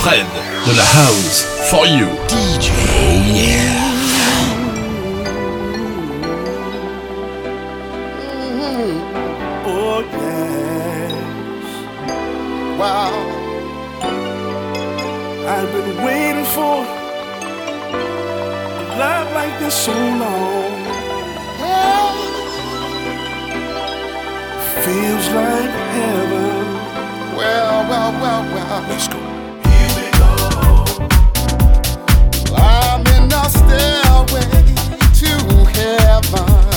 Fred de la house for you. DJ yeah. Oh yes. Wow. I've been waiting for a love like this so long. Feels like heaven. Well, well, well, well. Let's go. Here I'm in a stairway to heaven.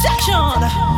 protection.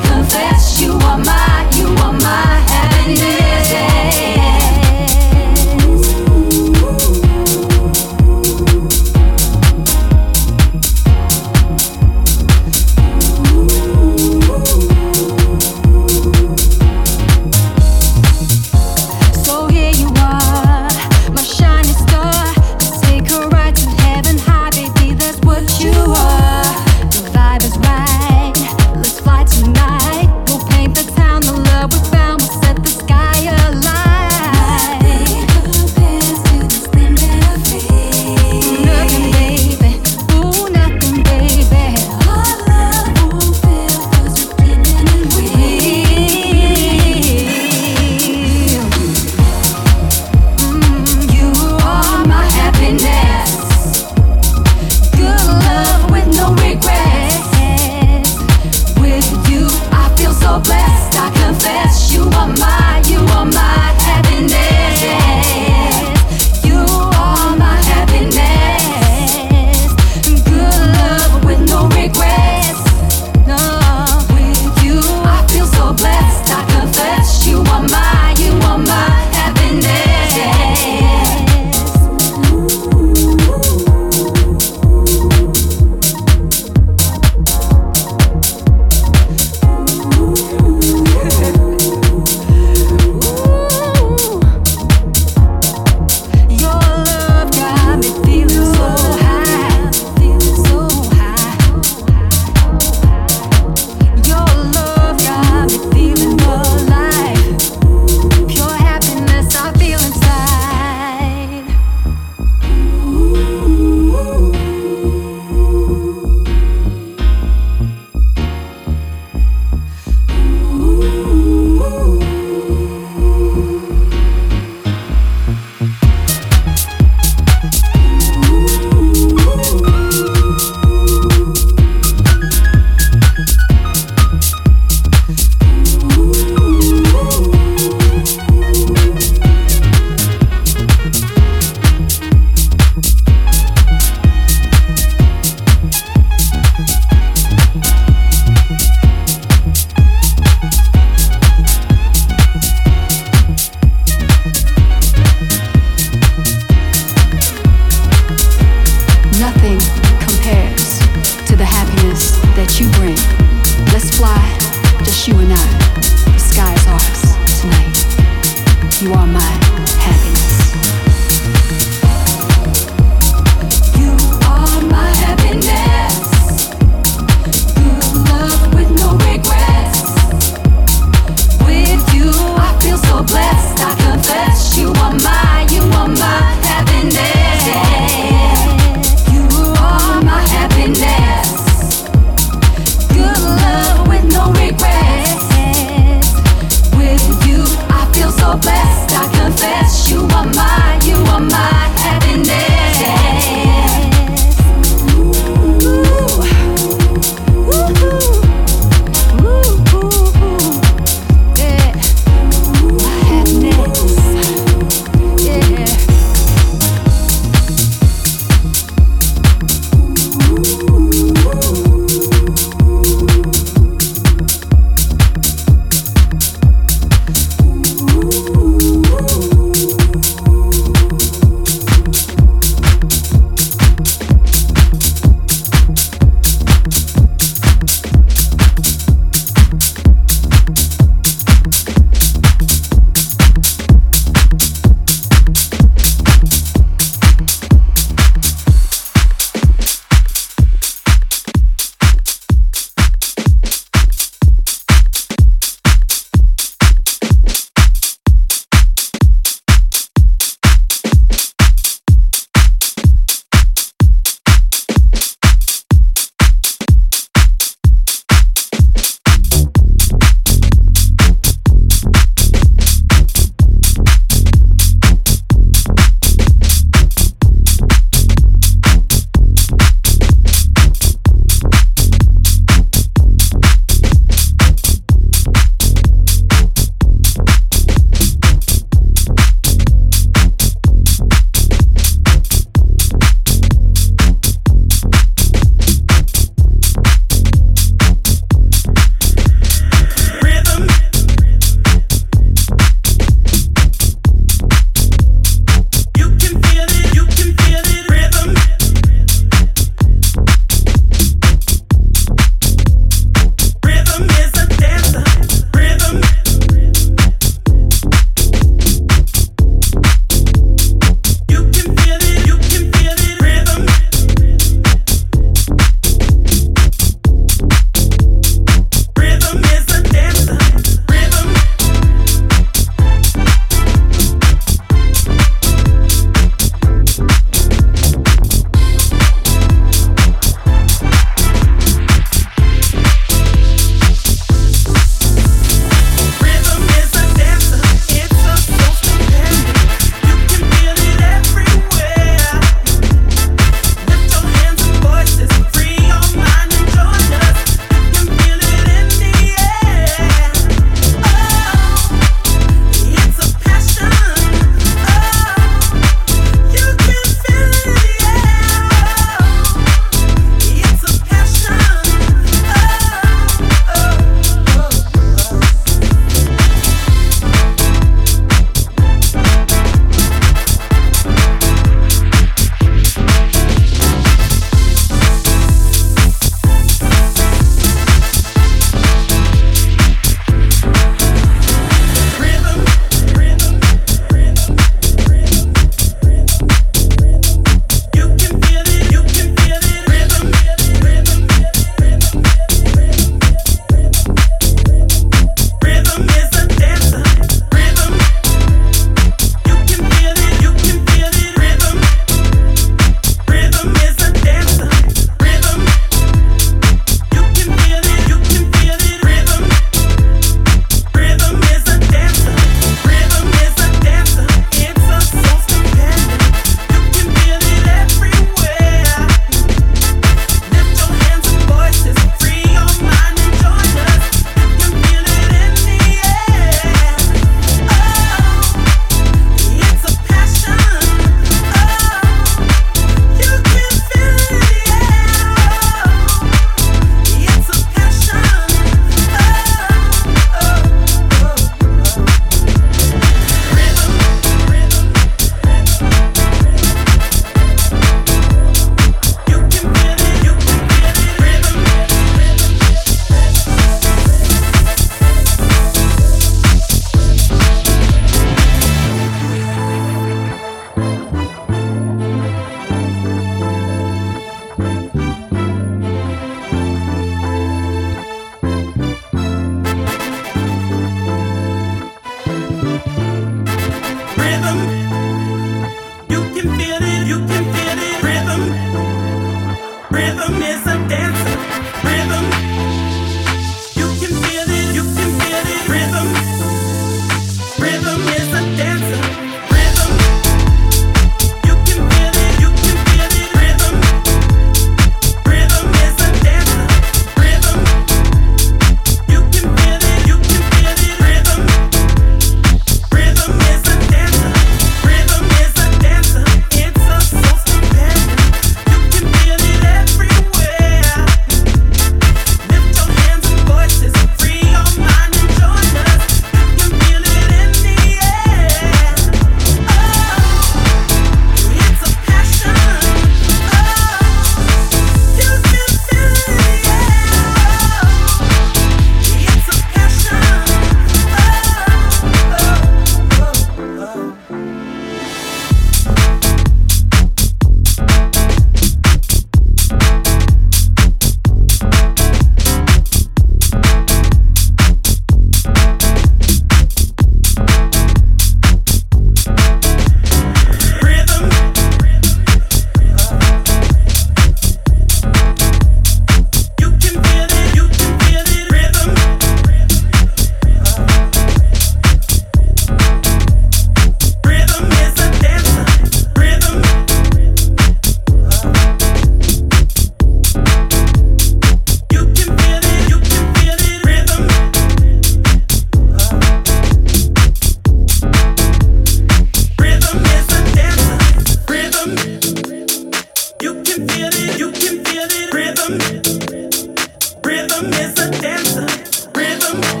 is a dancer. Rhythm